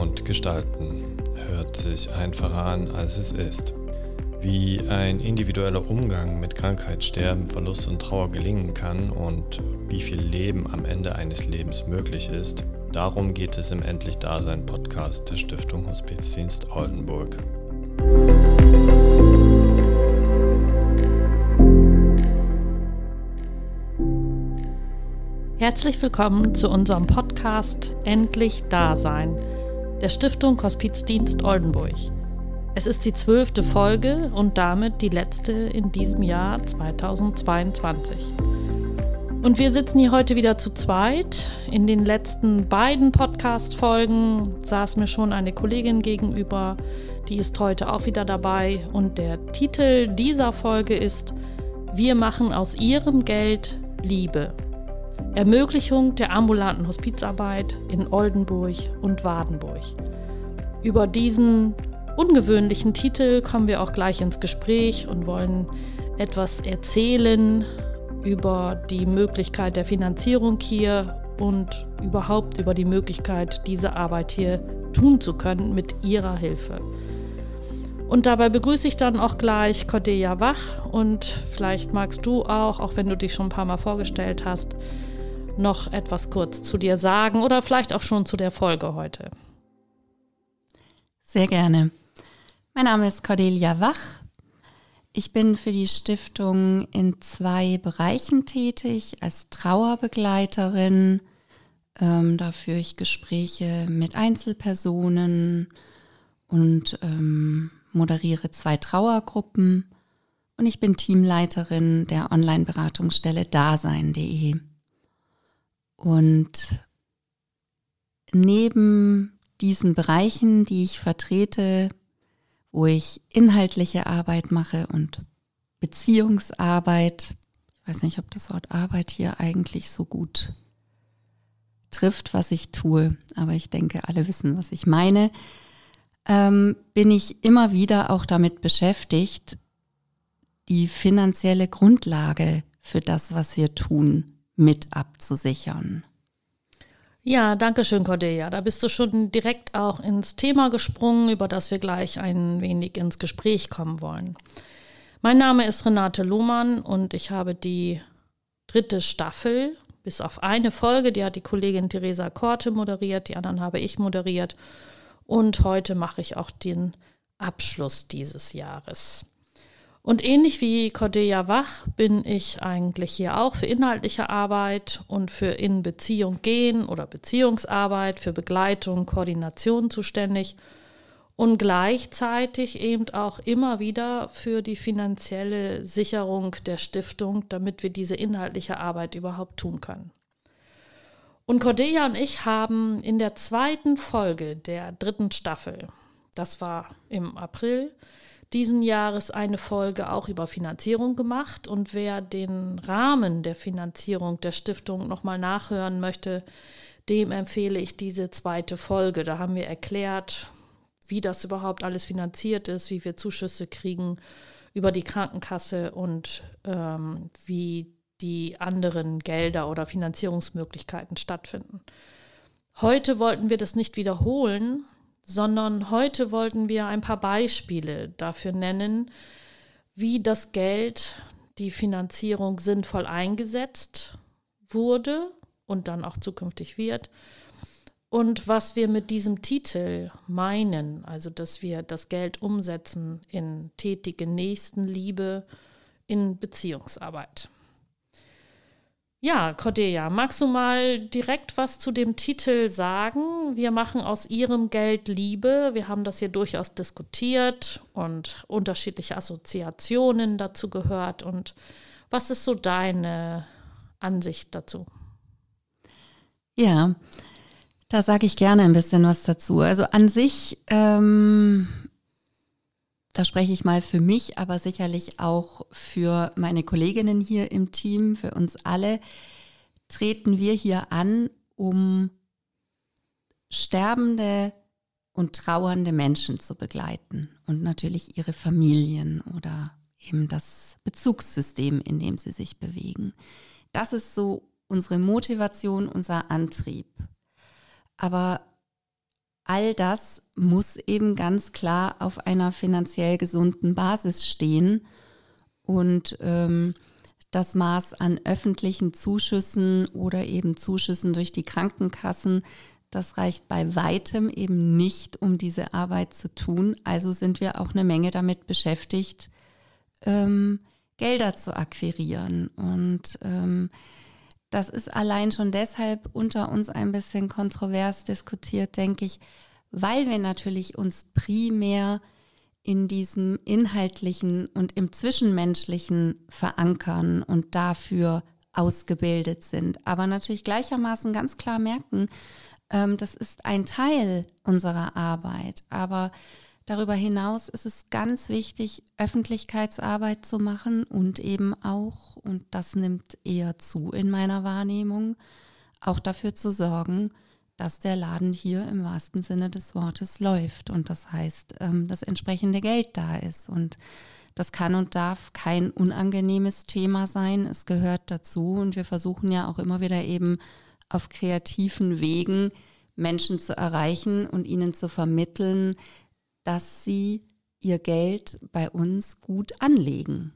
Und gestalten hört sich einfacher an, als es ist. Wie ein individueller Umgang mit Krankheit, Sterben, Verlust und Trauer gelingen kann und wie viel Leben am Ende eines Lebens möglich ist, darum geht es im Endlich Dasein Podcast der Stiftung Hospizdienst Oldenburg. Herzlich willkommen zu unserem Podcast Endlich Dasein der Stiftung Hospizdienst Oldenburg. Es ist die zwölfte Folge und damit die letzte in diesem Jahr 2022. Und wir sitzen hier heute wieder zu zweit. In den letzten beiden Podcast-Folgen saß mir schon eine Kollegin gegenüber, die ist heute auch wieder dabei. Und der Titel dieser Folge ist Wir machen aus ihrem Geld Liebe. Ermöglichung der ambulanten Hospizarbeit in Oldenburg und Wadenburg. Über diesen ungewöhnlichen Titel kommen wir auch gleich ins Gespräch und wollen etwas erzählen über die Möglichkeit der Finanzierung hier und überhaupt über die Möglichkeit, diese Arbeit hier tun zu können mit Ihrer Hilfe. Und dabei begrüße ich dann auch gleich Cordelia Wach und vielleicht magst du auch, auch wenn du dich schon ein paar Mal vorgestellt hast, noch etwas kurz zu dir sagen oder vielleicht auch schon zu der Folge heute? Sehr gerne. Mein Name ist Cordelia Wach. Ich bin für die Stiftung in zwei Bereichen tätig, als Trauerbegleiterin. Ähm, da führe ich Gespräche mit Einzelpersonen und ähm, moderiere zwei Trauergruppen. Und ich bin Teamleiterin der Online-Beratungsstelle dasein.de. Und neben diesen Bereichen, die ich vertrete, wo ich inhaltliche Arbeit mache und Beziehungsarbeit, ich weiß nicht, ob das Wort Arbeit hier eigentlich so gut trifft, was ich tue, aber ich denke, alle wissen, was ich meine, ähm, bin ich immer wieder auch damit beschäftigt, die finanzielle Grundlage für das, was wir tun, mit abzusichern. Ja, danke schön, Cordelia. Da bist du schon direkt auch ins Thema gesprungen, über das wir gleich ein wenig ins Gespräch kommen wollen. Mein Name ist Renate Lohmann und ich habe die dritte Staffel, bis auf eine Folge, die hat die Kollegin Theresa Korte moderiert, die anderen habe ich moderiert. Und heute mache ich auch den Abschluss dieses Jahres. Und ähnlich wie Cordelia Wach bin ich eigentlich hier auch für inhaltliche Arbeit und für in Beziehung gehen oder Beziehungsarbeit, für Begleitung, Koordination zuständig und gleichzeitig eben auch immer wieder für die finanzielle Sicherung der Stiftung, damit wir diese inhaltliche Arbeit überhaupt tun können. Und Cordelia und ich haben in der zweiten Folge der dritten Staffel, das war im April, diesen Jahres eine Folge auch über Finanzierung gemacht. Und wer den Rahmen der Finanzierung der Stiftung nochmal nachhören möchte, dem empfehle ich diese zweite Folge. Da haben wir erklärt, wie das überhaupt alles finanziert ist, wie wir Zuschüsse kriegen über die Krankenkasse und ähm, wie die anderen Gelder oder Finanzierungsmöglichkeiten stattfinden. Heute wollten wir das nicht wiederholen, sondern heute wollten wir ein paar Beispiele dafür nennen, wie das Geld, die Finanzierung sinnvoll eingesetzt wurde und dann auch zukünftig wird. Und was wir mit diesem Titel meinen, also dass wir das Geld umsetzen in tätige Nächstenliebe, in Beziehungsarbeit. Ja, Cordelia, magst du mal direkt was zu dem Titel sagen? Wir machen aus ihrem Geld Liebe. Wir haben das hier durchaus diskutiert und unterschiedliche Assoziationen dazu gehört. Und was ist so deine Ansicht dazu? Ja, da sage ich gerne ein bisschen was dazu. Also an sich ähm, da spreche ich mal für mich, aber sicherlich auch für meine Kolleginnen hier im Team, für uns alle, treten wir hier an, um sterbende und trauernde Menschen zu begleiten und natürlich ihre Familien oder eben das Bezugssystem, in dem sie sich bewegen. Das ist so unsere Motivation, unser Antrieb. Aber all das muss eben ganz klar auf einer finanziell gesunden Basis stehen. Und ähm, das Maß an öffentlichen Zuschüssen oder eben Zuschüssen durch die Krankenkassen, das reicht bei weitem eben nicht, um diese Arbeit zu tun. Also sind wir auch eine Menge damit beschäftigt, ähm, Gelder zu akquirieren. Und ähm, das ist allein schon deshalb unter uns ein bisschen kontrovers diskutiert, denke ich, weil wir natürlich uns primär in diesem Inhaltlichen und im Zwischenmenschlichen verankern und dafür ausgebildet sind. Aber natürlich gleichermaßen ganz klar merken, ähm, das ist ein Teil unserer Arbeit. Aber darüber hinaus ist es ganz wichtig, Öffentlichkeitsarbeit zu machen und eben auch, und das nimmt eher zu in meiner Wahrnehmung, auch dafür zu sorgen, dass der Laden hier im wahrsten Sinne des Wortes läuft und das heißt, ähm, das entsprechende Geld da ist. Und das kann und darf kein unangenehmes Thema sein. Es gehört dazu und wir versuchen ja auch immer wieder eben auf kreativen Wegen Menschen zu erreichen und ihnen zu vermitteln, dass sie ihr Geld bei uns gut anlegen.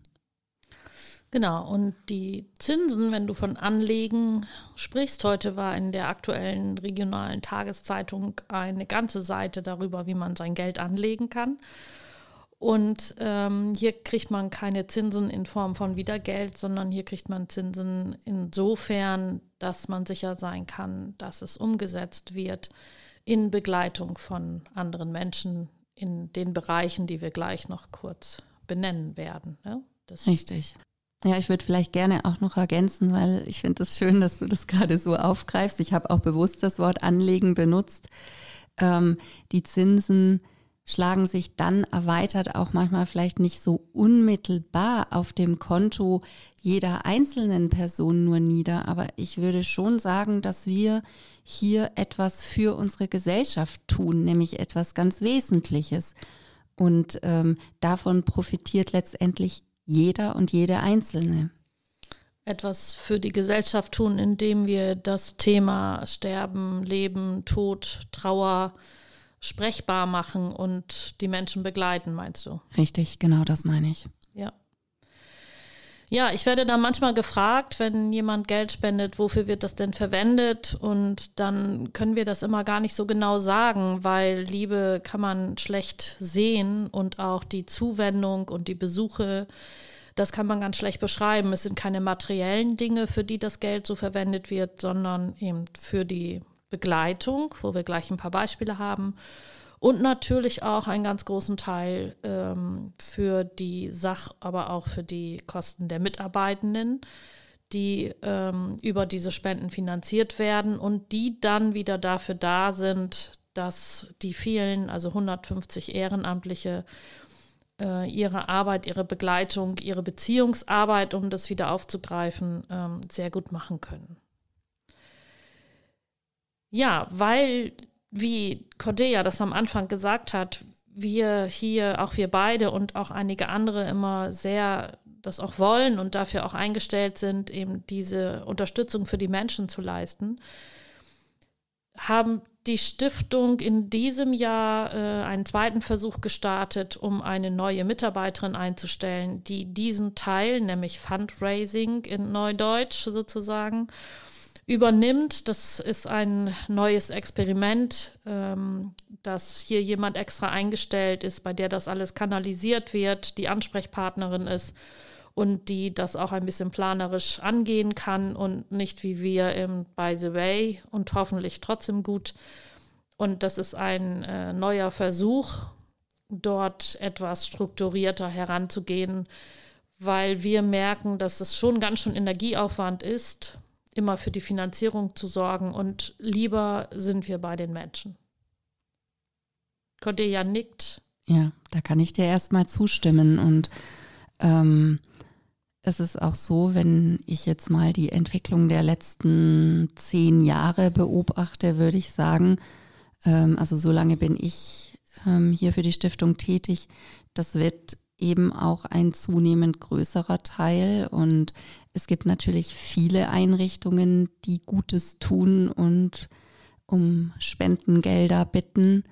Genau, und die Zinsen, wenn du von Anlegen sprichst, heute war in der aktuellen regionalen Tageszeitung eine ganze Seite darüber, wie man sein Geld anlegen kann. Und ähm, hier kriegt man keine Zinsen in Form von Wiedergeld, sondern hier kriegt man Zinsen insofern, dass man sicher sein kann, dass es umgesetzt wird in Begleitung von anderen Menschen in den Bereichen, die wir gleich noch kurz benennen werden. Ne? Richtig. Ja, ich würde vielleicht gerne auch noch ergänzen, weil ich finde es das schön, dass du das gerade so aufgreifst. Ich habe auch bewusst das Wort Anlegen benutzt. Ähm, die Zinsen schlagen sich dann erweitert auch manchmal vielleicht nicht so unmittelbar auf dem Konto jeder einzelnen Person nur nieder. Aber ich würde schon sagen, dass wir hier etwas für unsere Gesellschaft tun, nämlich etwas ganz Wesentliches. Und ähm, davon profitiert letztendlich jeder und jede Einzelne. Etwas für die Gesellschaft tun, indem wir das Thema Sterben, Leben, Tod, Trauer sprechbar machen und die Menschen begleiten, meinst du? Richtig, genau das meine ich. Ja. Ja, ich werde da manchmal gefragt, wenn jemand Geld spendet, wofür wird das denn verwendet? Und dann können wir das immer gar nicht so genau sagen, weil Liebe kann man schlecht sehen und auch die Zuwendung und die Besuche, das kann man ganz schlecht beschreiben. Es sind keine materiellen Dinge, für die das Geld so verwendet wird, sondern eben für die Begleitung, wo wir gleich ein paar Beispiele haben und natürlich auch einen ganz großen Teil ähm, für die Sach-, aber auch für die Kosten der Mitarbeitenden, die ähm, über diese Spenden finanziert werden und die dann wieder dafür da sind, dass die vielen, also 150 Ehrenamtliche, äh, ihre Arbeit, ihre Begleitung, ihre Beziehungsarbeit, um das wieder aufzugreifen, ähm, sehr gut machen können. Ja, weil wie Cordelia das am Anfang gesagt hat, wir hier, auch wir beide und auch einige andere immer sehr das auch wollen und dafür auch eingestellt sind, eben diese Unterstützung für die Menschen zu leisten, haben die Stiftung in diesem Jahr äh, einen zweiten Versuch gestartet, um eine neue Mitarbeiterin einzustellen, die diesen Teil, nämlich Fundraising in Neudeutsch sozusagen, übernimmt. Das ist ein neues Experiment, ähm, dass hier jemand extra eingestellt ist, bei der das alles kanalisiert wird, die Ansprechpartnerin ist und die das auch ein bisschen planerisch angehen kann und nicht wie wir im By the Way und hoffentlich trotzdem gut. Und das ist ein äh, neuer Versuch, dort etwas strukturierter heranzugehen, weil wir merken, dass es schon ganz schön Energieaufwand ist, immer für die Finanzierung zu sorgen und lieber sind wir bei den Menschen. Cordelia nickt. Ja, da kann ich dir erstmal zustimmen und ähm, es ist auch so, wenn ich jetzt mal die Entwicklung der letzten zehn Jahre beobachte, würde ich sagen, ähm, also so lange bin ich ähm, hier für die Stiftung tätig, das wird eben auch ein zunehmend größerer Teil. Und es gibt natürlich viele Einrichtungen, die Gutes tun und um Spendengelder bitten.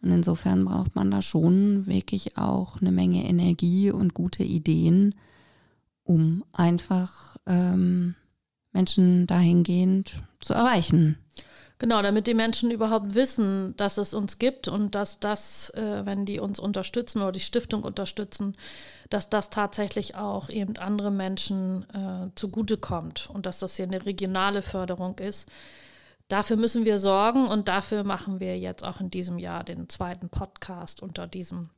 Und insofern braucht man da schon wirklich auch eine Menge Energie und gute Ideen, um einfach ähm, Menschen dahingehend zu erreichen. Genau, damit die Menschen überhaupt wissen, dass es uns gibt und dass das, äh, wenn die uns unterstützen oder die Stiftung unterstützen, dass das tatsächlich auch eben andere Menschen äh, zugutekommt und dass das hier eine regionale Förderung ist. Dafür müssen wir sorgen und dafür machen wir jetzt auch in diesem Jahr den zweiten Podcast unter diesem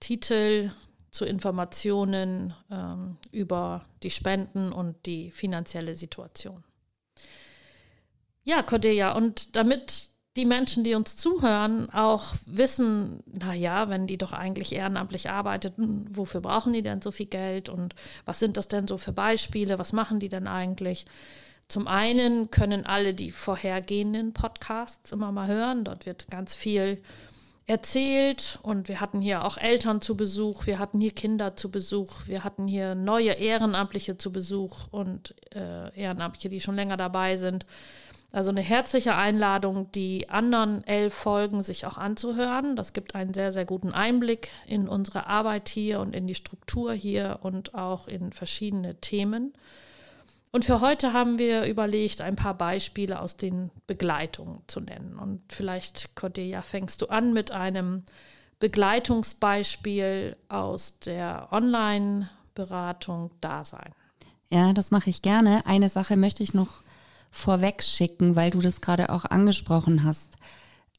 Titel zu Informationen ähm, über die Spenden und die finanzielle Situation. Ja, Cordelia, und damit die Menschen, die uns zuhören, auch wissen, naja, wenn die doch eigentlich ehrenamtlich arbeiten, wofür brauchen die denn so viel Geld und was sind das denn so für Beispiele, was machen die denn eigentlich? Zum einen können alle die vorhergehenden Podcasts immer mal hören, dort wird ganz viel erzählt und wir hatten hier auch Eltern zu Besuch, wir hatten hier Kinder zu Besuch, wir hatten hier neue Ehrenamtliche zu Besuch und äh, Ehrenamtliche, die schon länger dabei sind. Also eine herzliche Einladung, die anderen elf Folgen sich auch anzuhören. Das gibt einen sehr, sehr guten Einblick in unsere Arbeit hier und in die Struktur hier und auch in verschiedene Themen. Und für heute haben wir überlegt, ein paar Beispiele aus den Begleitungen zu nennen. Und vielleicht, Cordelia, fängst du an mit einem Begleitungsbeispiel aus der Online-Beratung Dasein. Ja, das mache ich gerne. Eine Sache möchte ich noch vorweg schicken, weil du das gerade auch angesprochen hast.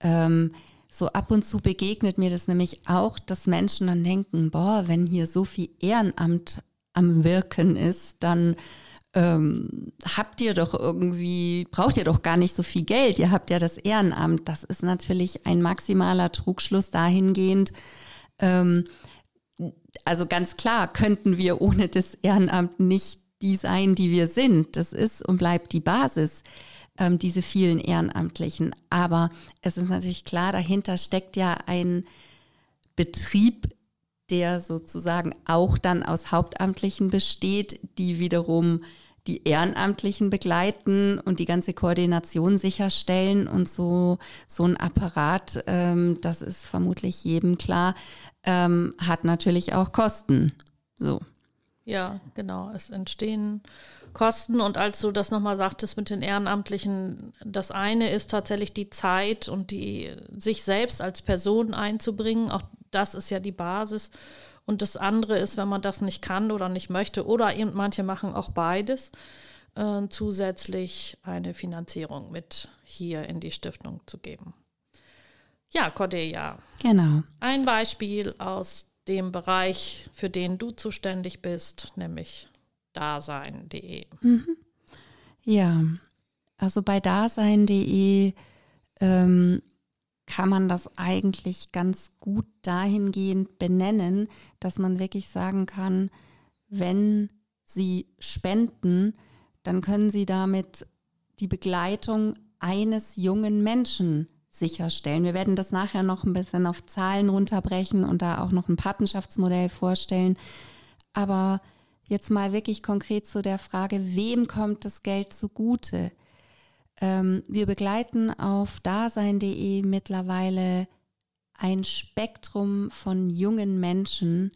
Ähm, so ab und zu begegnet mir das nämlich auch, dass Menschen dann denken, boah, wenn hier so viel Ehrenamt am Wirken ist, dann ähm, habt ihr doch irgendwie, braucht ihr doch gar nicht so viel Geld, ihr habt ja das Ehrenamt. Das ist natürlich ein maximaler Trugschluss dahingehend. Ähm, also ganz klar könnten wir ohne das Ehrenamt nicht die sein, die wir sind. Das ist und bleibt die Basis, ähm, diese vielen Ehrenamtlichen. Aber es ist natürlich klar, dahinter steckt ja ein Betrieb, der sozusagen auch dann aus Hauptamtlichen besteht, die wiederum die Ehrenamtlichen begleiten und die ganze Koordination sicherstellen und so so ein Apparat, ähm, das ist vermutlich jedem klar, ähm, hat natürlich auch Kosten. So. Ja, genau. Es entstehen Kosten und als du das nochmal sagtest mit den Ehrenamtlichen, das eine ist tatsächlich die Zeit und die sich selbst als Person einzubringen. Auch das ist ja die Basis. Und das andere ist, wenn man das nicht kann oder nicht möchte, oder eben manche machen auch beides, äh, zusätzlich eine Finanzierung mit hier in die Stiftung zu geben. Ja, Cordelia. Genau. Ein Beispiel aus dem Bereich, für den du zuständig bist, nämlich dasein.de. Mhm. Ja, also bei dasein.de ähm, kann man das eigentlich ganz gut dahingehend benennen, dass man wirklich sagen kann, wenn Sie spenden, dann können Sie damit die Begleitung eines jungen Menschen sicherstellen. Wir werden das nachher noch ein bisschen auf Zahlen runterbrechen und da auch noch ein Patenschaftsmodell vorstellen. Aber jetzt mal wirklich konkret zu der Frage, wem kommt das Geld zugute? Ähm, wir begleiten auf dasein.de mittlerweile ein Spektrum von jungen Menschen,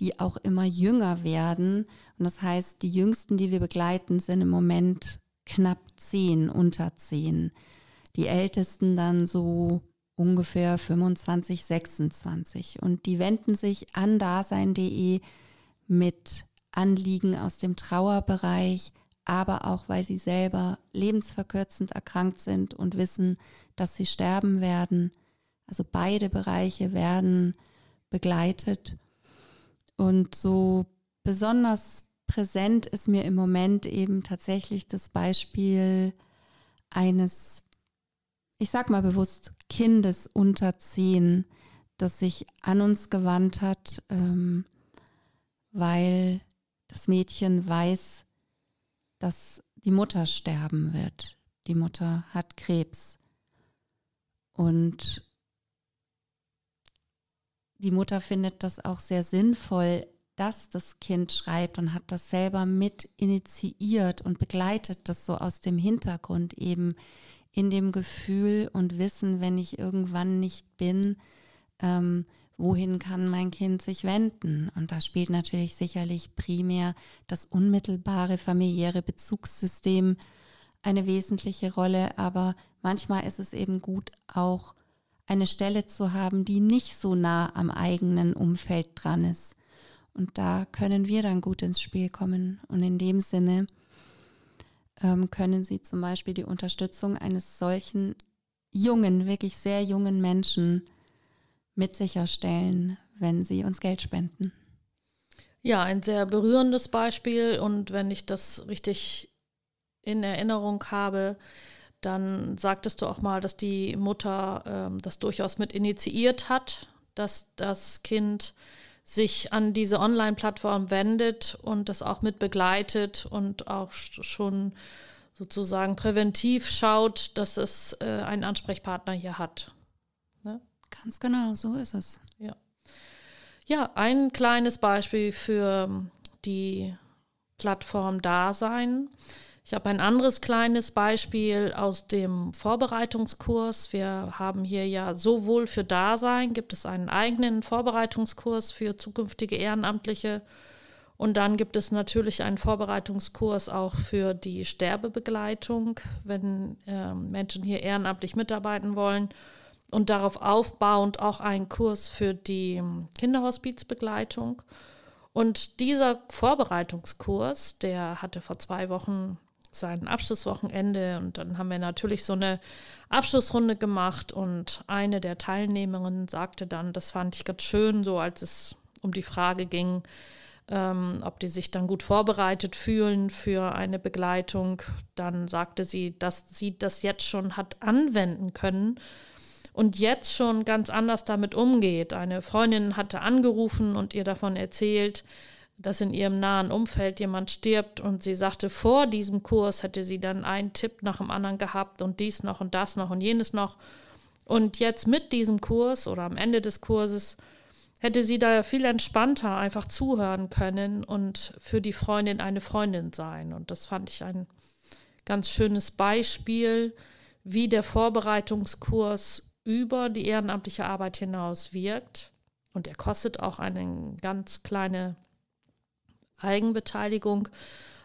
die auch immer jünger werden. Und das heißt, die jüngsten, die wir begleiten, sind im Moment knapp zehn, unter zehn die Ältesten dann so ungefähr 25, 26. Und die wenden sich an dasein.de mit Anliegen aus dem Trauerbereich, aber auch weil sie selber lebensverkürzend erkrankt sind und wissen, dass sie sterben werden. Also beide Bereiche werden begleitet. Und so besonders präsent ist mir im Moment eben tatsächlich das Beispiel eines ich sag mal bewusst, Kindes unter zehn, das sich an uns gewandt hat, ähm, weil das Mädchen weiß, dass die Mutter sterben wird. Die Mutter hat Krebs. Und die Mutter findet das auch sehr sinnvoll, dass das Kind schreibt und hat das selber mit initiiert und begleitet das so aus dem Hintergrund eben in dem Gefühl und wissen, wenn ich irgendwann nicht bin, ähm, wohin kann mein Kind sich wenden? Und da spielt natürlich sicherlich primär das unmittelbare familiäre Bezugssystem eine wesentliche Rolle, aber manchmal ist es eben gut, auch eine Stelle zu haben, die nicht so nah am eigenen Umfeld dran ist. Und da können wir dann gut ins Spiel kommen. Und in dem Sinne ähm, können Sie zum Beispiel die Unterstützung eines solchen jungen, wirklich sehr jungen Menschen mit sicherstellen, wenn sie uns Geld spenden. Ja, ein sehr berührendes Beispiel und wenn ich das richtig in Erinnerung habe, dann sagtest du auch mal, dass die Mutter ähm, das durchaus mit initiiert hat, dass das Kind sich an diese Online-Plattform wendet und das auch mit begleitet und auch schon sozusagen präventiv schaut, dass es äh, einen Ansprechpartner hier hat. Ganz genau, so ist es. Ja. Ja, ein kleines Beispiel für die Plattform Dasein. Ich habe ein anderes kleines Beispiel aus dem Vorbereitungskurs. Wir haben hier ja sowohl für Dasein gibt es einen eigenen Vorbereitungskurs für zukünftige Ehrenamtliche und dann gibt es natürlich einen Vorbereitungskurs auch für die Sterbebegleitung, wenn äh, Menschen hier ehrenamtlich mitarbeiten wollen und darauf aufbauend auch einen Kurs für die Kinderhospizbegleitung. Und dieser Vorbereitungskurs, der hatte vor zwei Wochen sein Abschlusswochenende und dann haben wir natürlich so eine Abschlussrunde gemacht und eine der Teilnehmerinnen sagte dann, das fand ich ganz schön, so als es um die Frage ging, ähm, ob die sich dann gut vorbereitet fühlen für eine Begleitung. Dann sagte sie, dass sie das jetzt schon hat anwenden können und jetzt schon ganz anders damit umgeht. Eine Freundin hatte angerufen und ihr davon erzählt, dass in ihrem nahen Umfeld jemand stirbt und sie sagte, vor diesem Kurs hätte sie dann einen Tipp nach dem anderen gehabt und dies noch und das noch und jenes noch. Und jetzt mit diesem Kurs oder am Ende des Kurses hätte sie da viel entspannter einfach zuhören können und für die Freundin eine Freundin sein. Und das fand ich ein ganz schönes Beispiel, wie der Vorbereitungskurs über die ehrenamtliche Arbeit hinaus wirkt. Und er kostet auch eine ganz kleine Eigenbeteiligung.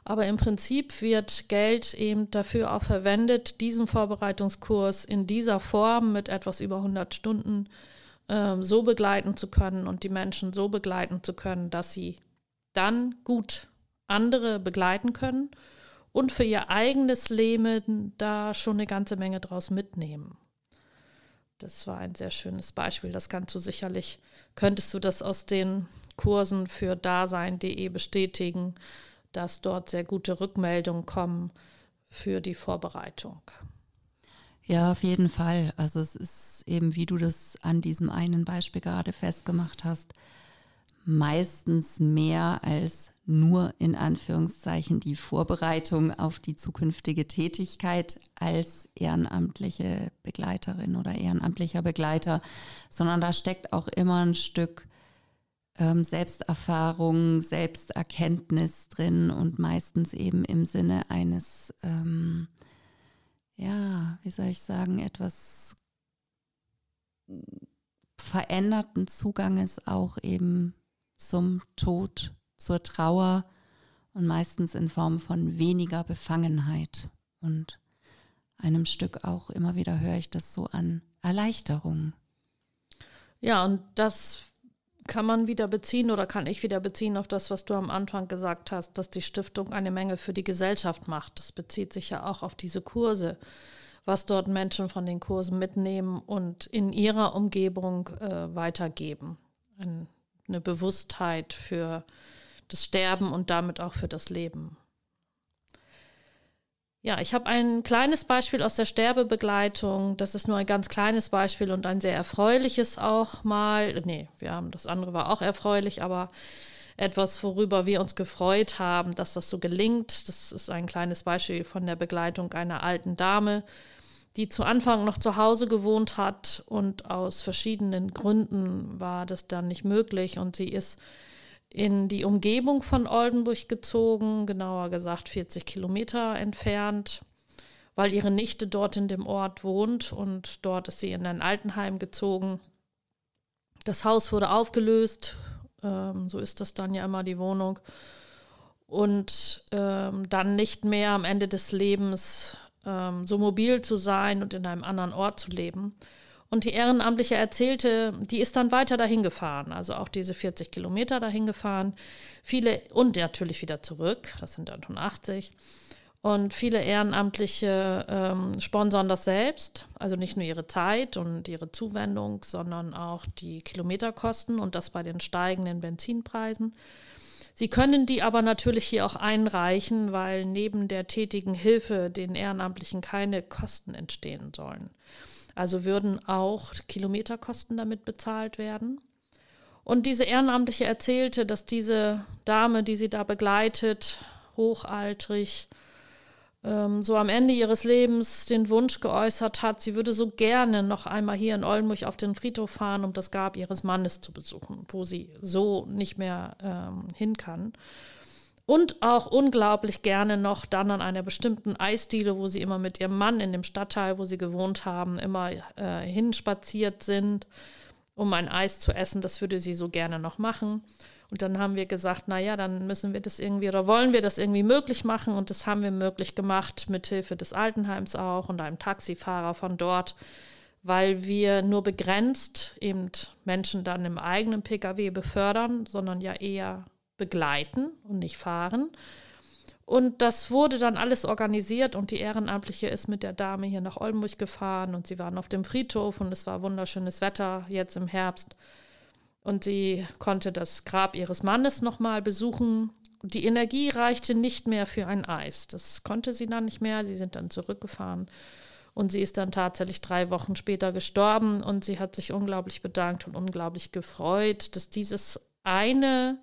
Aber im Prinzip wird Geld eben dafür auch verwendet, diesen Vorbereitungskurs in dieser Form mit etwas über 100 Stunden äh, so begleiten zu können und die Menschen so begleiten zu können, dass sie dann gut andere begleiten können und für ihr eigenes Leben da schon eine ganze Menge draus mitnehmen. Das war ein sehr schönes Beispiel. Das kannst du sicherlich, könntest du das aus den Kursen für Dasein.de bestätigen, dass dort sehr gute Rückmeldungen kommen für die Vorbereitung. Ja, auf jeden Fall. Also es ist eben, wie du das an diesem einen Beispiel gerade festgemacht hast, meistens mehr als nur in Anführungszeichen die Vorbereitung auf die zukünftige Tätigkeit als ehrenamtliche Begleiterin oder ehrenamtlicher Begleiter, sondern da steckt auch immer ein Stück ähm, Selbsterfahrung, Selbsterkenntnis drin und meistens eben im Sinne eines, ähm, ja, wie soll ich sagen, etwas veränderten Zuganges auch eben zum Tod, zur Trauer und meistens in Form von weniger Befangenheit. Und einem Stück auch immer wieder höre ich das so an Erleichterung. Ja, und das kann man wieder beziehen oder kann ich wieder beziehen auf das, was du am Anfang gesagt hast, dass die Stiftung eine Menge für die Gesellschaft macht. Das bezieht sich ja auch auf diese Kurse, was dort Menschen von den Kursen mitnehmen und in ihrer Umgebung äh, weitergeben. Ein eine Bewusstheit für das Sterben und damit auch für das Leben. Ja, ich habe ein kleines Beispiel aus der Sterbebegleitung. Das ist nur ein ganz kleines Beispiel und ein sehr erfreuliches auch mal. Nee, wir haben das andere war auch erfreulich, aber etwas, worüber wir uns gefreut haben, dass das so gelingt. Das ist ein kleines Beispiel von der Begleitung einer alten Dame, die zu Anfang noch zu Hause gewohnt hat und aus verschiedenen Gründen war das dann nicht möglich und sie ist in die Umgebung von Oldenburg gezogen, genauer gesagt 40 Kilometer entfernt, weil ihre Nichte dort in dem Ort wohnt und dort ist sie in ein Altenheim gezogen. Das Haus wurde aufgelöst, ähm, so ist das dann ja immer die Wohnung. Und ähm, dann nicht mehr am Ende des Lebens ähm, so mobil zu sein und in einem anderen Ort zu leben. Und die Ehrenamtliche erzählte, die ist dann weiter dahin gefahren, also auch diese 40 Kilometer dahin gefahren. Viele und natürlich wieder zurück, das sind dann schon 80. Und viele Ehrenamtliche ähm, sponsern das selbst, also nicht nur ihre Zeit und ihre Zuwendung, sondern auch die Kilometerkosten und das bei den steigenden Benzinpreisen. Sie können die aber natürlich hier auch einreichen, weil neben der tätigen Hilfe den Ehrenamtlichen keine Kosten entstehen sollen. Also würden auch Kilometerkosten damit bezahlt werden. Und diese Ehrenamtliche erzählte, dass diese Dame, die sie da begleitet, hochaltrig, ähm, so am Ende ihres Lebens den Wunsch geäußert hat, sie würde so gerne noch einmal hier in Oldenburg auf den Friedhof fahren, um das Grab ihres Mannes zu besuchen, wo sie so nicht mehr ähm, hin kann und auch unglaublich gerne noch dann an einer bestimmten Eisdiele, wo sie immer mit ihrem Mann in dem Stadtteil, wo sie gewohnt haben, immer äh, hinspaziert sind, um ein Eis zu essen. Das würde sie so gerne noch machen. Und dann haben wir gesagt, naja, dann müssen wir das irgendwie oder wollen wir das irgendwie möglich machen. Und das haben wir möglich gemacht, mit Hilfe des Altenheims auch und einem Taxifahrer von dort, weil wir nur begrenzt eben Menschen dann im eigenen Pkw befördern, sondern ja eher begleiten und nicht fahren. Und das wurde dann alles organisiert und die Ehrenamtliche ist mit der Dame hier nach Oldenburg gefahren und sie waren auf dem Friedhof und es war wunderschönes Wetter jetzt im Herbst. Und sie konnte das Grab ihres Mannes nochmal besuchen. Die Energie reichte nicht mehr für ein Eis. Das konnte sie dann nicht mehr. Sie sind dann zurückgefahren. Und sie ist dann tatsächlich drei Wochen später gestorben. Und sie hat sich unglaublich bedankt und unglaublich gefreut, dass dieses eine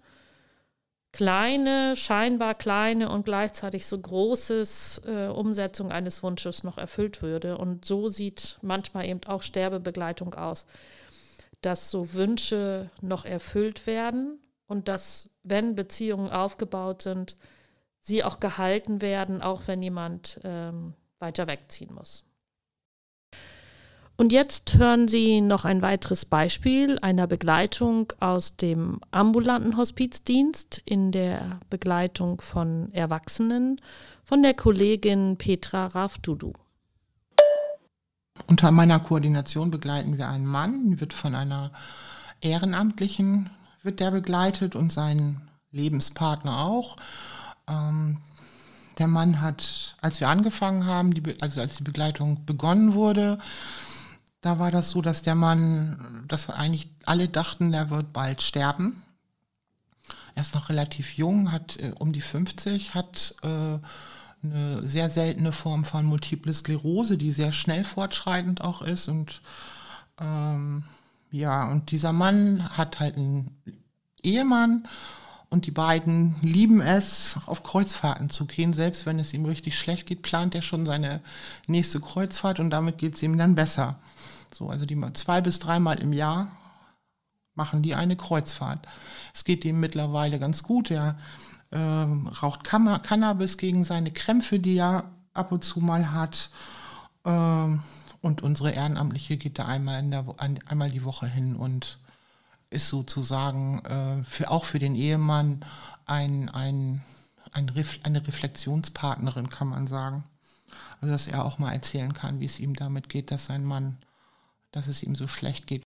kleine, scheinbar kleine und gleichzeitig so großes äh, Umsetzung eines Wunsches noch erfüllt würde. Und so sieht manchmal eben auch Sterbebegleitung aus, dass so Wünsche noch erfüllt werden und dass, wenn Beziehungen aufgebaut sind, sie auch gehalten werden, auch wenn jemand ähm, weiter wegziehen muss. Und jetzt hören Sie noch ein weiteres Beispiel einer Begleitung aus dem ambulanten Hospizdienst in der Begleitung von Erwachsenen von der Kollegin Petra Rafdudu. Unter meiner Koordination begleiten wir einen Mann, wird von einer Ehrenamtlichen wird der begleitet und seinen Lebenspartner auch. Ähm, der Mann hat, als wir angefangen haben, die, also als die Begleitung begonnen wurde, da war das so, dass der Mann, dass eigentlich alle dachten, er wird bald sterben. Er ist noch relativ jung, hat äh, um die 50, hat äh, eine sehr seltene Form von Multiple Sklerose, die sehr schnell fortschreitend auch ist. Und ähm, ja, und dieser Mann hat halt einen Ehemann und die beiden lieben es, auf Kreuzfahrten zu gehen. Selbst wenn es ihm richtig schlecht geht, plant er schon seine nächste Kreuzfahrt und damit geht es ihm dann besser. So, also die zwei bis dreimal im Jahr machen die eine Kreuzfahrt. Es geht ihm mittlerweile ganz gut. Er äh, raucht Kann Cannabis gegen seine Krämpfe, die er ab und zu mal hat. Äh, und unsere Ehrenamtliche geht da einmal, in der, einmal die Woche hin und ist sozusagen äh, für, auch für den Ehemann ein, ein, ein eine Reflexionspartnerin, kann man sagen. Also dass er auch mal erzählen kann, wie es ihm damit geht, dass sein Mann dass es ihm so schlecht geht.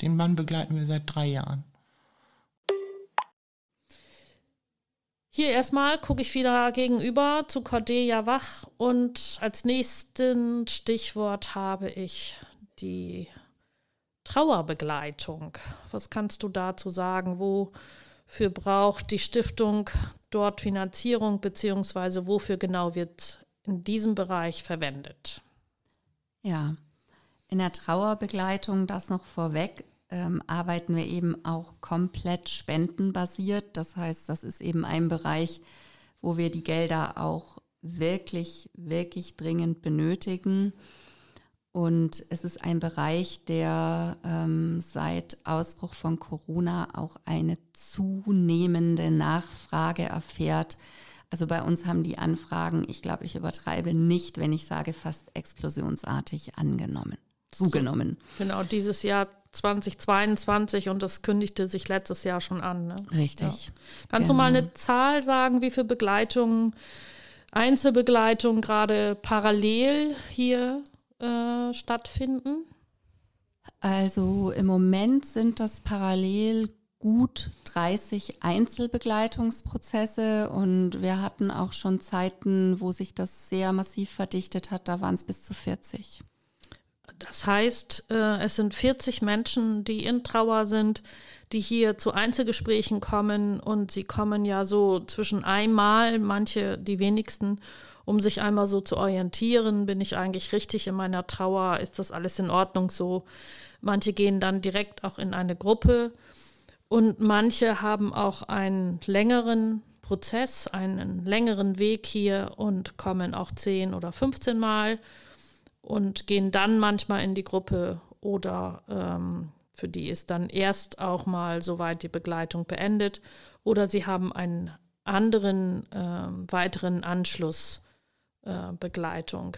Den Mann begleiten wir seit drei Jahren. Hier erstmal gucke ich wieder gegenüber zu Cordelia Wach und als nächsten Stichwort habe ich die Trauerbegleitung. Was kannst du dazu sagen? Wofür braucht die Stiftung dort Finanzierung, beziehungsweise wofür genau wird in diesem Bereich verwendet? Ja, in der Trauerbegleitung, das noch vorweg, ähm, arbeiten wir eben auch komplett spendenbasiert. Das heißt, das ist eben ein Bereich, wo wir die Gelder auch wirklich, wirklich dringend benötigen. Und es ist ein Bereich, der ähm, seit Ausbruch von Corona auch eine zunehmende Nachfrage erfährt, Also bei uns haben die Anfragen, ich glaube, ich übertreibe nicht, wenn ich sage, fast explosionsartig angenommen, zugenommen. Genau, dieses Jahr 2022 und das kündigte sich letztes Jahr schon an. Ne? Richtig. Ja. Kannst genau. du mal eine Zahl sagen, wie viele Begleitungen, Einzelbegleitungen gerade parallel hier äh, stattfinden? Also im Moment sind das parallel gut 30 Einzelbegleitungsprozesse und wir hatten auch schon Zeiten, wo sich das sehr massiv verdichtet hat, da waren es bis zu 40. Das heißt, äh, es sind 40 Menschen, die in Trauer sind, die hier zu Einzelgesprächen kommen. Und sie kommen ja so zwischen einmal, manche die wenigsten, um sich einmal so zu orientieren, bin ich eigentlich richtig in meiner Trauer, ist das alles in Ordnung so. Manche gehen dann direkt auch in eine Gruppe. Und manche haben auch einen längeren Prozess, einen längeren Weg hier und kommen auch 10 oder 15 Mal und gehen dann manchmal in die Gruppe oder ähm, für die ist dann erst auch mal soweit die Begleitung beendet oder sie haben einen anderen äh, weiteren Anschlussbegleitung.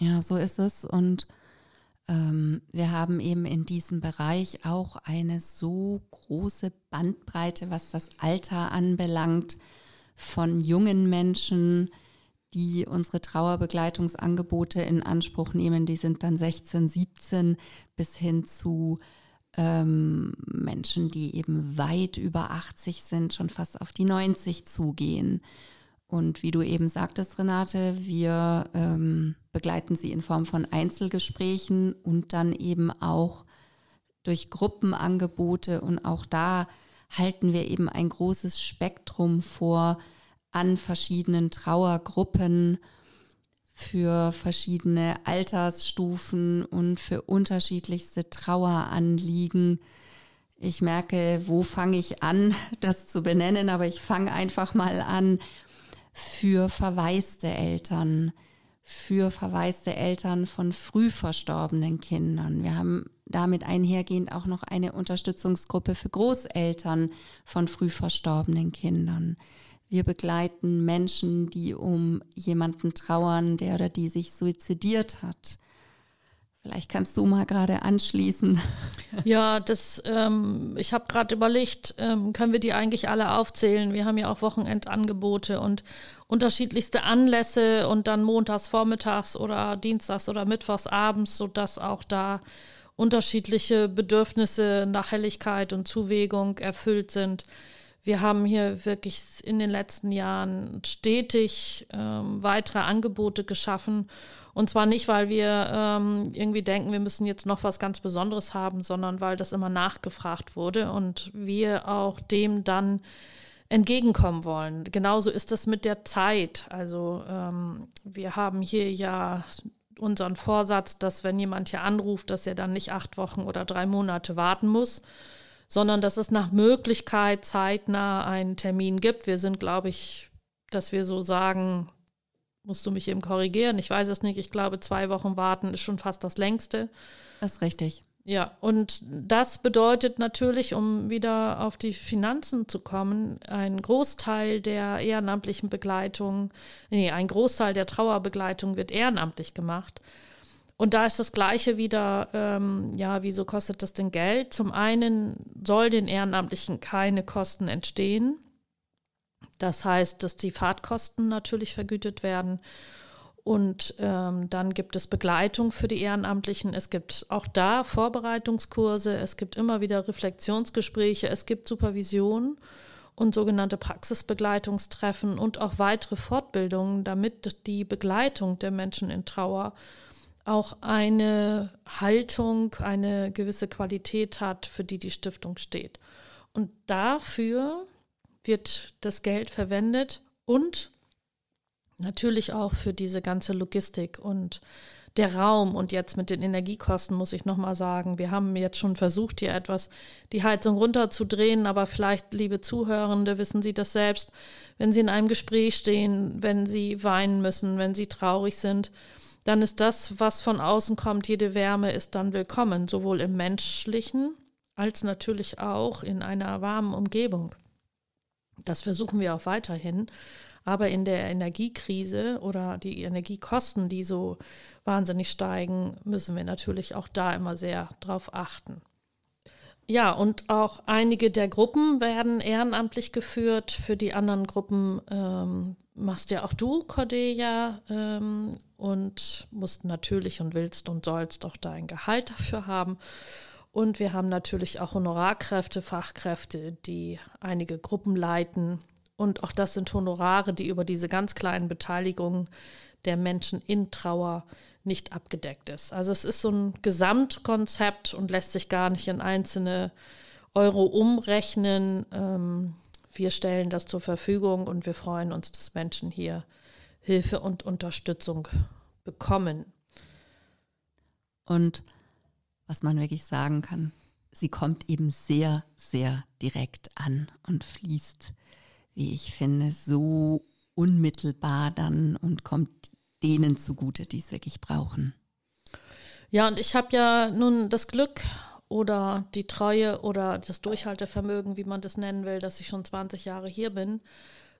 Äh, ja, so ist es und ähm, wir haben eben in diesem Bereich auch eine so große Bandbreite, was das Alter anbelangt, von jungen Menschen, die unsere Trauerbegleitungsangebote in Anspruch nehmen. Die sind dann 16, 17 bis hin zu ähm, Menschen, die eben weit über 80 sind, schon fast auf die 90 zugehen. Und wie du eben sagtest, Renate, wir ähm, begleiten sie in Form von Einzelgesprächen und dann eben auch durch Gruppenangebote. Und auch da halten wir eben ein großes Spektrum vor an verschiedenen Trauergruppen für verschiedene Altersstufen und für unterschiedlichste Traueranliegen. Ich merke, wo fange ich an, das zu benennen, aber ich fange einfach mal an für verwaiste Eltern, für verwaiste Eltern von früh verstorbenen Kindern. Wir haben damit einhergehend auch noch eine Unterstützungsgruppe für Großeltern von früh verstorbenen Kindern. Wir begleiten Menschen, die um jemanden trauern, der oder die sich suizidiert hat. Vielleicht kannst du mal gerade anschließen. Ja, das, ähm, ich habe gerade überlegt, ähm, können wir die eigentlich alle aufzählen? Wir haben ja auch Wochenendangebote und unterschiedlichste Anlässe und dann montags vormittags oder dienstags oder mittwochs abends, sodass auch da unterschiedliche Bedürfnisse nach Helligkeit und Zuwägung erfüllt sind. Wir haben hier wirklich in den letzten Jahren stetig ähm, weitere Angebote geschaffen. Und zwar nicht, weil wir ähm, irgendwie denken, wir müssen jetzt noch was ganz Besonderes haben, sondern weil das immer nachgefragt wurde und wir auch dem dann entgegenkommen wollen. Genauso ist das mit der Zeit. Also ähm, wir haben hier ja unseren Vorsatz, dass wenn jemand hier anruft, dass er dann nicht acht Wochen oder drei Monate warten muss, sondern dass es nach Möglichkeit zeitnah einen Termin gibt. Wir sind, glaube ich, dass wir so sagen, musst du mich eben korrigieren, ich weiß es nicht, ich glaube, zwei Wochen warten ist schon fast das längste. Das ist richtig. Ja, und das bedeutet natürlich, um wieder auf die Finanzen zu kommen, ein Großteil der ehrenamtlichen Begleitung, nee, ein Großteil der Trauerbegleitung wird ehrenamtlich gemacht. Und da ist das Gleiche wieder, ähm, ja, wieso kostet das denn Geld? Zum einen soll den Ehrenamtlichen keine Kosten entstehen. Das heißt, dass die Fahrtkosten natürlich vergütet werden. Und ähm, dann gibt es Begleitung für die Ehrenamtlichen. Es gibt auch da Vorbereitungskurse. Es gibt immer wieder Reflexionsgespräche. Es gibt Supervision und sogenannte Praxisbegleitungstreffen und auch weitere Fortbildungen, damit die Begleitung der Menschen in Trauer auch eine Haltung, eine gewisse Qualität hat, für die die Stiftung steht. Und dafür wird das Geld verwendet und natürlich auch für diese ganze Logistik und der Raum und jetzt mit den Energiekosten muss ich nochmal sagen, wir haben jetzt schon versucht, hier etwas die Heizung runterzudrehen, aber vielleicht, liebe Zuhörende, wissen Sie das selbst, wenn Sie in einem Gespräch stehen, wenn Sie weinen müssen, wenn Sie traurig sind, dann ist das, was von außen kommt, jede Wärme ist dann willkommen, sowohl im menschlichen als natürlich auch in einer warmen Umgebung. Das versuchen wir auch weiterhin. Aber in der Energiekrise oder die Energiekosten, die so wahnsinnig steigen, müssen wir natürlich auch da immer sehr drauf achten. Ja, und auch einige der Gruppen werden ehrenamtlich geführt. Für die anderen Gruppen ähm, machst ja auch du, Cordelia, ähm, und musst natürlich und willst und sollst auch dein Gehalt dafür haben. Und wir haben natürlich auch Honorarkräfte, Fachkräfte, die einige Gruppen leiten. Und auch das sind Honorare, die über diese ganz kleinen Beteiligungen der Menschen in Trauer nicht abgedeckt ist. Also es ist so ein Gesamtkonzept und lässt sich gar nicht in einzelne Euro umrechnen. Ähm, wir stellen das zur Verfügung und wir freuen uns, dass Menschen hier Hilfe und Unterstützung bekommen. Und was man wirklich sagen kann, sie kommt eben sehr, sehr direkt an und fließt, wie ich finde, so unmittelbar dann und kommt denen zugute, die es wirklich brauchen. Ja, und ich habe ja nun das Glück oder die Treue oder das Durchhaltevermögen, wie man das nennen will, dass ich schon 20 Jahre hier bin,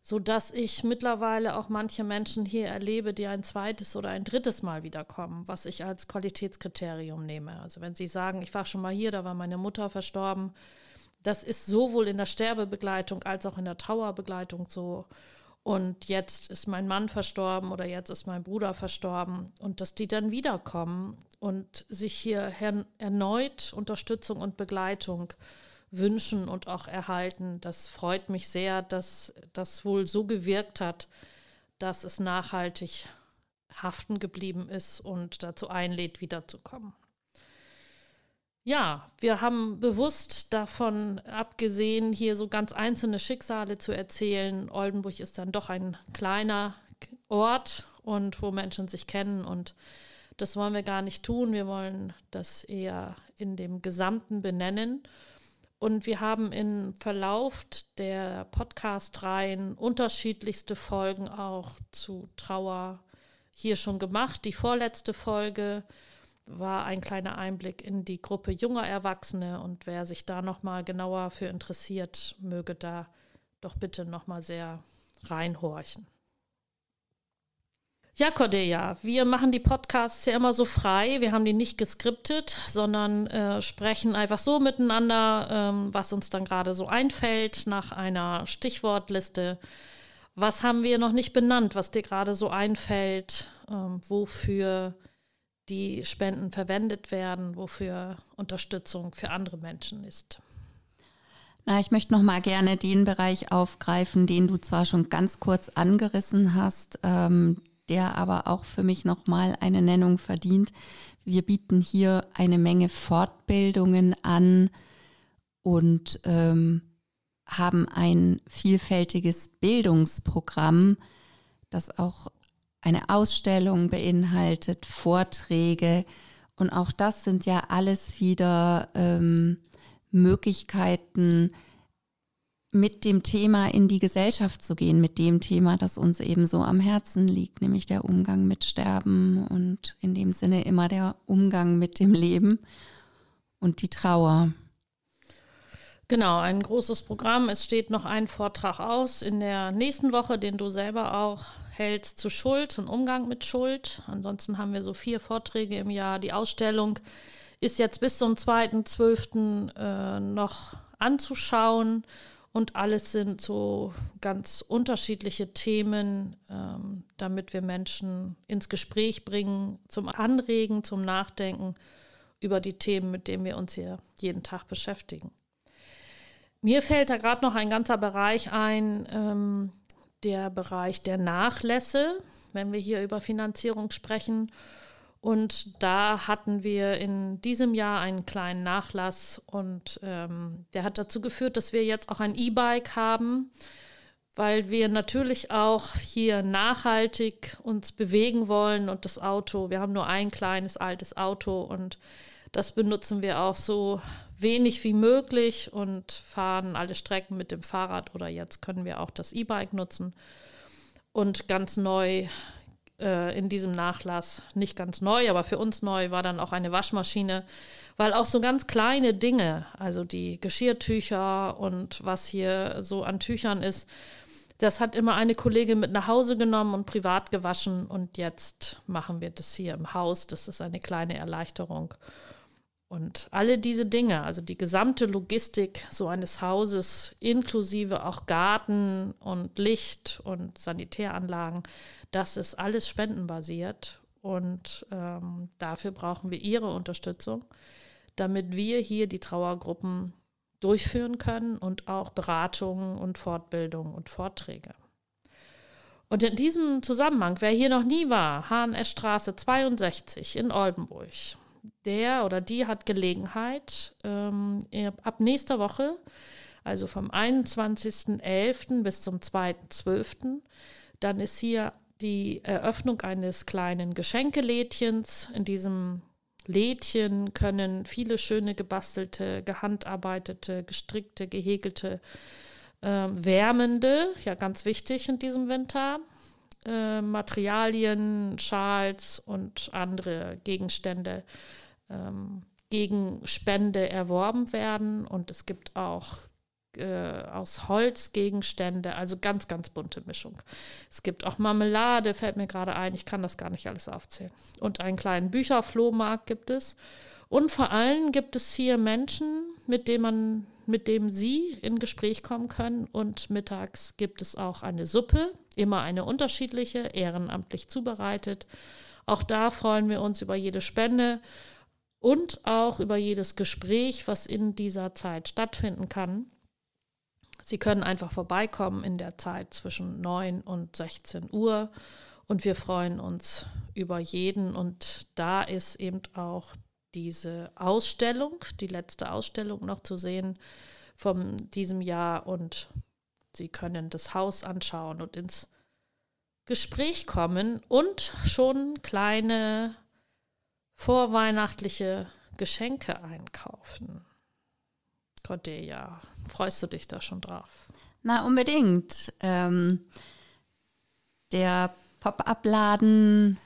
so dass ich mittlerweile auch manche Menschen hier erlebe, die ein zweites oder ein drittes Mal wiederkommen, was ich als Qualitätskriterium nehme. Also wenn Sie sagen, ich war schon mal hier, da war meine Mutter verstorben, das ist sowohl in der Sterbebegleitung als auch in der Trauerbegleitung so und jetzt ist mein Mann verstorben oder jetzt ist mein Bruder verstorben und dass die dann wiederkommen und sich hier erneut Unterstützung und Begleitung wünschen und auch erhalten. Das freut mich sehr, dass das wohl so gewirkt hat, dass es nachhaltig haften geblieben ist und dazu einlädt, wiederzukommen. Ja, wir haben bewusst davon abgesehen, hier so ganz einzelne Schicksale zu erzählen. Oldenburg ist dann doch ein kleiner Ort und wo Menschen sich kennen und das wollen wir gar nicht tun. Wir wollen das eher in dem Gesamten benennen. Und wir haben im Verlauf der Podcast-Reihen unterschiedlichste Folgen auch zu Trauer hier schon gemacht. Die vorletzte Folge war ein kleiner Einblick in die Gruppe junger Erwachsene und wer sich da noch mal genauer für interessiert, möge da doch bitte noch mal sehr reinhorchen. Ja, Cordelia, wir machen die Podcasts ja immer so frei. Wir haben die nicht geskriptet, sondern äh, sprechen einfach so miteinander, ähm, was uns dann gerade so einfällt nach einer Stichwortliste. Was haben wir noch nicht benannt, was dir gerade so einfällt? Ähm, wofür die Spenden verwendet werden, wofür Unterstützung für andere Menschen ist. Na, ich möchte noch mal gerne den Bereich aufgreifen, den du zwar schon ganz kurz angerissen hast, ähm, der aber auch für mich noch mal eine Nennung verdient. Wir bieten hier eine Menge Fortbildungen an und ähm, haben ein vielfältiges Bildungsprogramm, das auch eine Ausstellung beinhaltet, Vorträge. Und auch das sind ja alles wieder ähm, Möglichkeiten, mit dem Thema in die Gesellschaft zu gehen, mit dem Thema, das uns eben so am Herzen liegt, nämlich der Umgang mit Sterben und in dem Sinne immer der Umgang mit dem Leben und die Trauer. Genau, ein großes Programm. Es steht noch ein Vortrag aus in der nächsten Woche, den du selber auch hältst zu Schuld und Umgang mit Schuld. Ansonsten haben wir so vier Vorträge im Jahr. Die Ausstellung ist jetzt bis zum 2.12. Äh, noch anzuschauen und alles sind so ganz unterschiedliche Themen, ähm, damit wir Menschen ins Gespräch bringen, zum Anregen, zum Nachdenken über die Themen, mit denen wir uns hier jeden Tag beschäftigen. Mir fällt da gerade noch ein ganzer Bereich ein, ähm, der Bereich der Nachlässe, wenn wir hier über Finanzierung sprechen. Und da hatten wir in diesem Jahr einen kleinen Nachlass und ähm, der hat dazu geführt, dass wir jetzt auch ein E-Bike haben, weil wir natürlich auch hier nachhaltig uns bewegen wollen und das Auto, wir haben nur ein kleines altes Auto und das benutzen wir auch so wenig wie möglich und fahren alle Strecken mit dem Fahrrad oder jetzt können wir auch das E-Bike nutzen. Und ganz neu äh, in diesem Nachlass, nicht ganz neu, aber für uns neu war dann auch eine Waschmaschine, weil auch so ganz kleine Dinge, also die Geschirrtücher und was hier so an Tüchern ist, Das hat immer eine Kollegin mit nach Hause genommen und privat gewaschen und jetzt machen wir das hier im Haus. Das ist eine kleine Erleichterung. Und alle diese Dinge, also die gesamte Logistik so eines Hauses, inklusive auch Garten und Licht und Sanitäranlagen, das ist alles spendenbasiert. Und ähm, dafür brauchen wir Ihre Unterstützung, damit wir hier die Trauergruppen durchführen können und auch Beratungen und Fortbildungen und Vorträge. Und in diesem Zusammenhang, wer hier noch nie war, HNS Straße 62 in Oldenburg, der oder die hat Gelegenheit, ähm, ab nächster Woche, also vom 21.11. bis zum 2.12., dann ist hier die Eröffnung eines kleinen Geschenkelädchens. In diesem Lädchen können viele schöne gebastelte, gehandarbeitete, gestrickte, gehäkelte, äh, wärmende, ja ganz wichtig in diesem Winter, äh, Materialien, Schals und andere Gegenstände ähm, gegen Spende erworben werden. Und es gibt auch äh, aus Holz Gegenstände, also ganz, ganz bunte Mischung. Es gibt auch Marmelade, fällt mir gerade ein, ich kann das gar nicht alles aufzählen. Und einen kleinen Bücherflohmarkt gibt es. Und vor allem gibt es hier Menschen, mit denen man, mit dem Sie in Gespräch kommen können. Und mittags gibt es auch eine Suppe, immer eine unterschiedliche, ehrenamtlich zubereitet. Auch da freuen wir uns über jede Spende und auch über jedes Gespräch, was in dieser Zeit stattfinden kann. Sie können einfach vorbeikommen in der Zeit zwischen 9 und 16 Uhr. Und wir freuen uns über jeden. Und da ist eben auch diese Ausstellung, die letzte Ausstellung noch zu sehen von diesem Jahr. Und Sie können das Haus anschauen und ins Gespräch kommen. Und schon kleine vorweihnachtliche Geschenke einkaufen. Cordelia, freust du dich da schon drauf? Na, unbedingt. Ähm, der Pop-up-Laden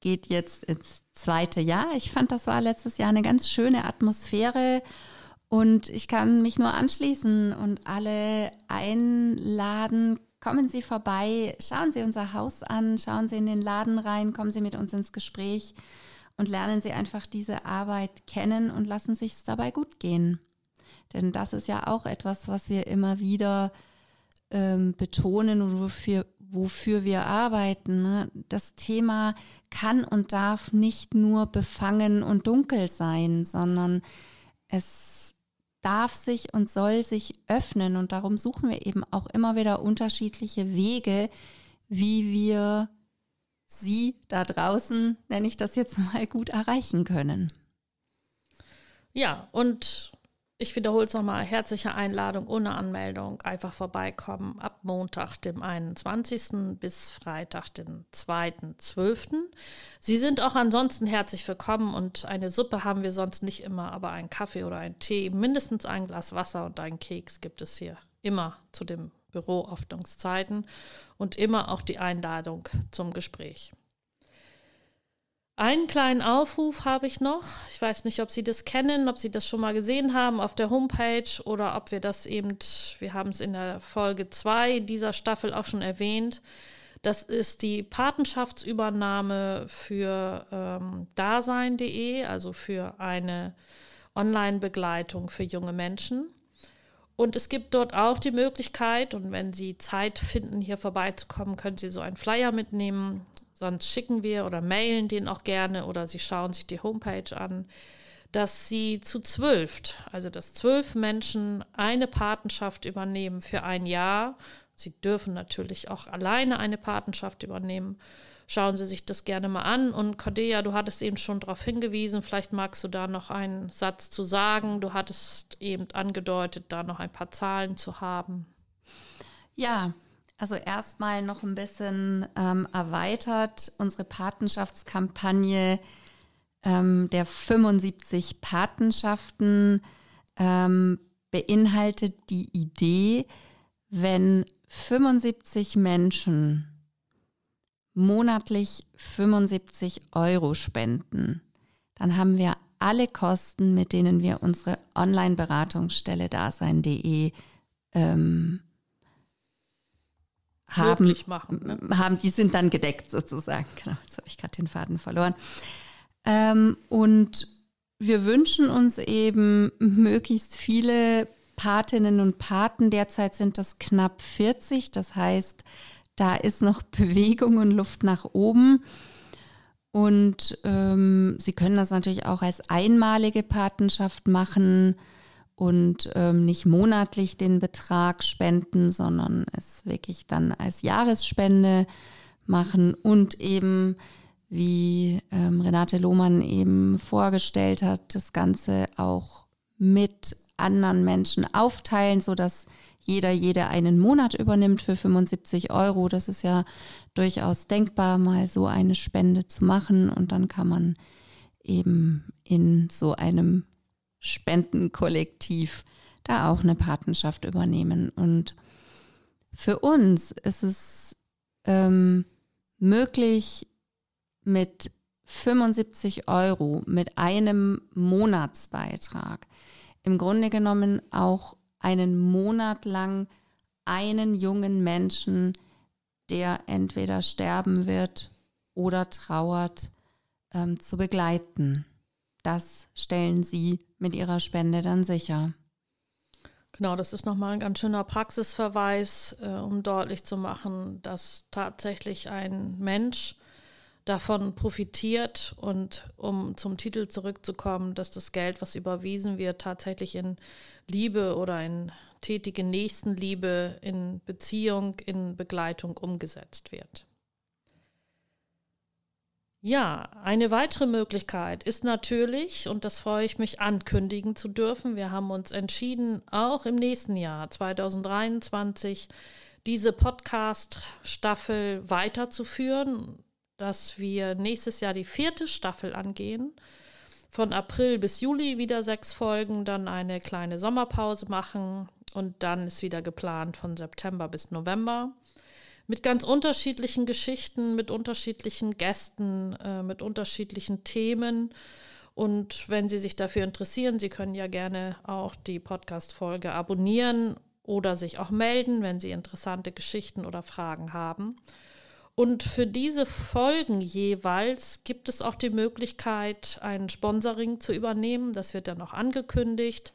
geht jetzt ins zweite Jahr. Ich fand, das war letztes Jahr eine ganz schöne Atmosphäre und ich kann mich nur anschließen und alle einladen. Kommen Sie vorbei, schauen Sie unser Haus an, schauen Sie in den Laden rein, kommen Sie mit uns ins Gespräch und lernen Sie einfach diese Arbeit kennen und lassen sich es dabei gut gehen. Denn das ist ja auch etwas, was wir immer wieder ähm, betonen und wofür, wofür wir arbeiten. Ne? Das Thema kann und darf nicht nur befangen und dunkel sein, sondern es darf sich und soll sich öffnen. Und darum suchen wir eben auch immer wieder unterschiedliche Wege, wie wir Sie da draußen, nenne ich das jetzt mal, gut erreichen können. Ja, und ich wiederhole es nochmal, herzliche Einladung ohne Anmeldung, einfach vorbeikommen ab Montag, dem 21. bis Freitag, den 2.12. Sie sind auch ansonsten herzlich willkommen und eine Suppe haben wir sonst nicht immer, aber einen Kaffee oder einen Tee, mindestens ein Glas Wasser und einen Keks gibt es hier immer zu dem Büroöffnungszeiten und immer auch die Einladung zum Gespräch. Einen kleinen Aufruf habe ich noch. Ich weiß nicht, ob Sie das kennen, ob Sie das schon mal gesehen haben auf der Homepage oder ob wir das eben, wir haben es in der Folge 2 dieser Staffel auch schon erwähnt. Das ist die Patenschaftsübernahme für ähm, Dasein.de, also für eine Online-Begleitung für junge Menschen. Und es gibt dort auch die Möglichkeit, und wenn Sie Zeit finden, hier vorbeizukommen, können Sie so einen Flyer mitnehmen. Sonst schicken wir oder mailen den auch gerne oder Sie schauen sich die Homepage an, dass Sie zu zwölf, also dass zwölf Menschen eine Patenschaft übernehmen für ein Jahr. Sie dürfen natürlich auch alleine eine Patenschaft übernehmen. Schauen Sie sich das gerne mal an. Und Cordelia, du hattest eben schon darauf hingewiesen, vielleicht magst du da noch einen Satz zu sagen. Du hattest eben angedeutet, da noch ein paar Zahlen zu haben. Ja, also erstmal noch ein bisschen ähm, erweitert. Unsere Patenschaftskampagne ähm, der 75 Patenschaften ähm, beinhaltet die Idee, wenn 75 Menschen monatlich 75 Euro spenden, dann haben wir alle Kosten, mit denen wir unsere Online-Beratungsstelle dasein.de ähm, haben, machen, ne? haben, die sind dann gedeckt sozusagen. Genau, jetzt habe ich gerade den Faden verloren. Ähm, und wir wünschen uns eben möglichst viele Patinnen und Paten. Derzeit sind das knapp 40. Das heißt, da ist noch Bewegung und Luft nach oben. Und ähm, Sie können das natürlich auch als einmalige Patenschaft machen und ähm, nicht monatlich den Betrag spenden, sondern es wirklich dann als Jahresspende machen und eben, wie ähm, Renate Lohmann eben vorgestellt hat, das Ganze auch mit anderen Menschen aufteilen, sodass jeder, jeder einen Monat übernimmt für 75 Euro. Das ist ja durchaus denkbar, mal so eine Spende zu machen. Und dann kann man eben in so einem Spendenkollektiv da auch eine Patenschaft übernehmen. Und für uns ist es ähm, möglich, mit 75 Euro, mit einem Monatsbeitrag, im Grunde genommen auch einen Monat lang einen jungen Menschen, der entweder sterben wird oder trauert, ähm, zu begleiten. Das stellen Sie mit Ihrer Spende dann sicher. Genau, das ist nochmal ein ganz schöner Praxisverweis, äh, um deutlich zu machen, dass tatsächlich ein Mensch davon profitiert und um zum Titel zurückzukommen, dass das Geld, was überwiesen wird, tatsächlich in Liebe oder in tätige Nächstenliebe, in Beziehung, in Begleitung umgesetzt wird. Ja, eine weitere Möglichkeit ist natürlich, und das freue ich mich ankündigen zu dürfen, wir haben uns entschieden, auch im nächsten Jahr 2023 diese Podcast-Staffel weiterzuführen dass wir nächstes Jahr die vierte Staffel angehen. Von April bis Juli wieder sechs Folgen, dann eine kleine Sommerpause machen und dann ist wieder geplant von September bis November. Mit ganz unterschiedlichen Geschichten, mit unterschiedlichen Gästen, äh, mit unterschiedlichen Themen. Und wenn Sie sich dafür interessieren, Sie können ja gerne auch die Podcast-Folge abonnieren oder sich auch melden, wenn Sie interessante Geschichten oder Fragen haben. Und für diese Folgen jeweils gibt es auch die Möglichkeit, ein Sponsoring zu übernehmen. Das wird dann auch angekündigt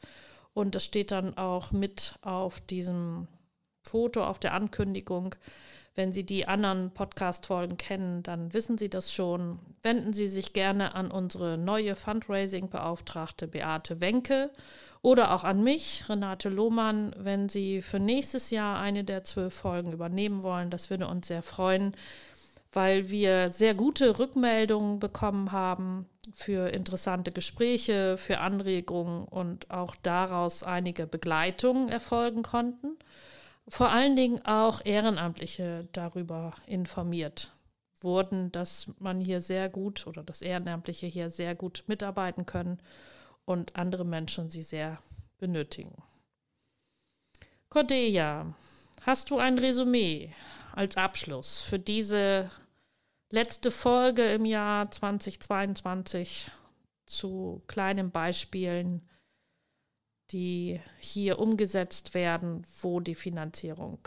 und das steht dann auch mit auf diesem Foto, auf der Ankündigung. Wenn Sie die anderen Podcast-Folgen kennen, dann wissen Sie das schon. Wenden Sie sich gerne an unsere neue Fundraising-Beauftragte Beate Wenke oder auch an mich, Renate Lohmann, wenn Sie für nächstes Jahr eine der zwölf Folgen übernehmen wollen. Das würde uns sehr freuen, weil wir sehr gute Rückmeldungen bekommen haben für interessante Gespräche, für Anregungen und auch daraus einige Begleitungen erfolgen konnten. Vor allen Dingen auch Ehrenamtliche darüber informiert wurden, dass man hier sehr gut oder das Ehrenamtliche hier sehr gut mitarbeiten können und andere Menschen sie sehr benötigen. Cordelia, hast du ein Resümee als Abschluss für diese letzte Folge im Jahr 2022 zu kleinen Beispielen, die hier umgesetzt werden, wo die Finanzierung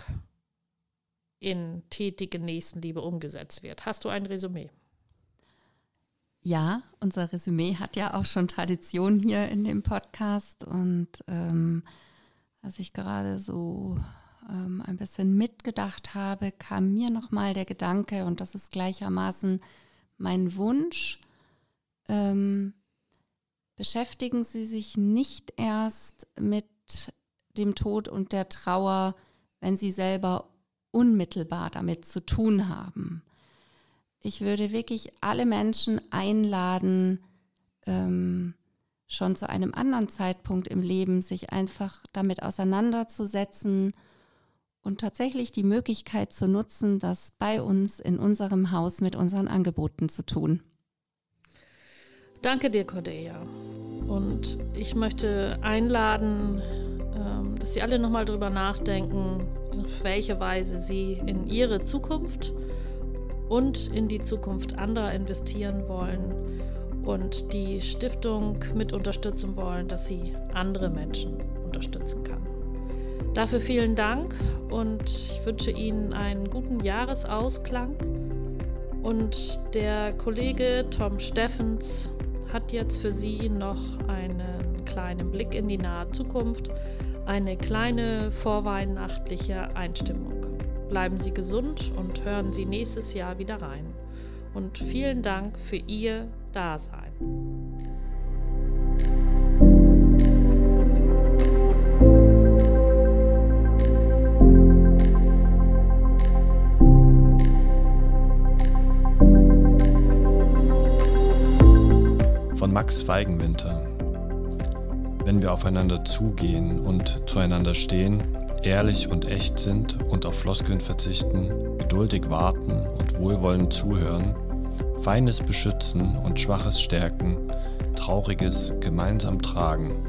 in tätige Nächstenliebe umgesetzt wird. Hast du ein Resümee? Ja, unser Resümee hat ja auch schon Tradition hier in dem Podcast und ähm, als ich gerade so ähm, ein bisschen mitgedacht habe, kam mir nochmal der Gedanke und das ist gleichermaßen mein Wunsch, ähm, beschäftigen Sie sich nicht erst mit dem Tod und der Trauer, wenn Sie selber unmittelbar damit zu tun haben ich würde wirklich alle Menschen einladen, ähm, schon zu einem anderen Zeitpunkt im Leben sich einfach damit auseinanderzusetzen und tatsächlich die Möglichkeit zu nutzen, das bei uns in unserem Haus mit unseren Angeboten zu tun. Danke dir, Cordelia. Und ich möchte einladen, ähm, dass Sie alle nochmal drüber nachdenken, auf welche Weise Sie in Ihre Zukunft und in die Zukunft anderer investieren wollen und die Stiftung mit unterstützen wollen, dass sie andere Menschen unterstützen kann. Dafür vielen Dank und ich wünsche Ihnen einen guten Jahresausklang. Und der Kollege Tom Steffens hat jetzt für Sie noch einen kleinen Blick in die nahe Zukunft, eine kleine vorweihnachtliche Einstimmung. Bleiben Sie gesund und hören Sie nächstes Jahr wieder rein. Und vielen Dank für Ihr Dasein. Von Max Feigenwinter. Wenn wir aufeinander zugehen und zueinander stehen, ehrlich und echt sind und auf Floskeln verzichten, geduldig warten und wohlwollend zuhören, Feines beschützen und Schwaches stärken, Trauriges gemeinsam tragen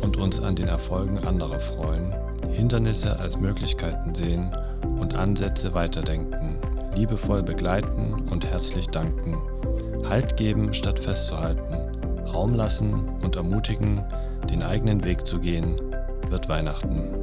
und uns an den Erfolgen anderer freuen, Hindernisse als Möglichkeiten sehen und Ansätze weiterdenken, liebevoll begleiten und herzlich danken, Halt geben statt festzuhalten, Raum lassen und ermutigen, den eigenen Weg zu gehen, wird Weihnachten.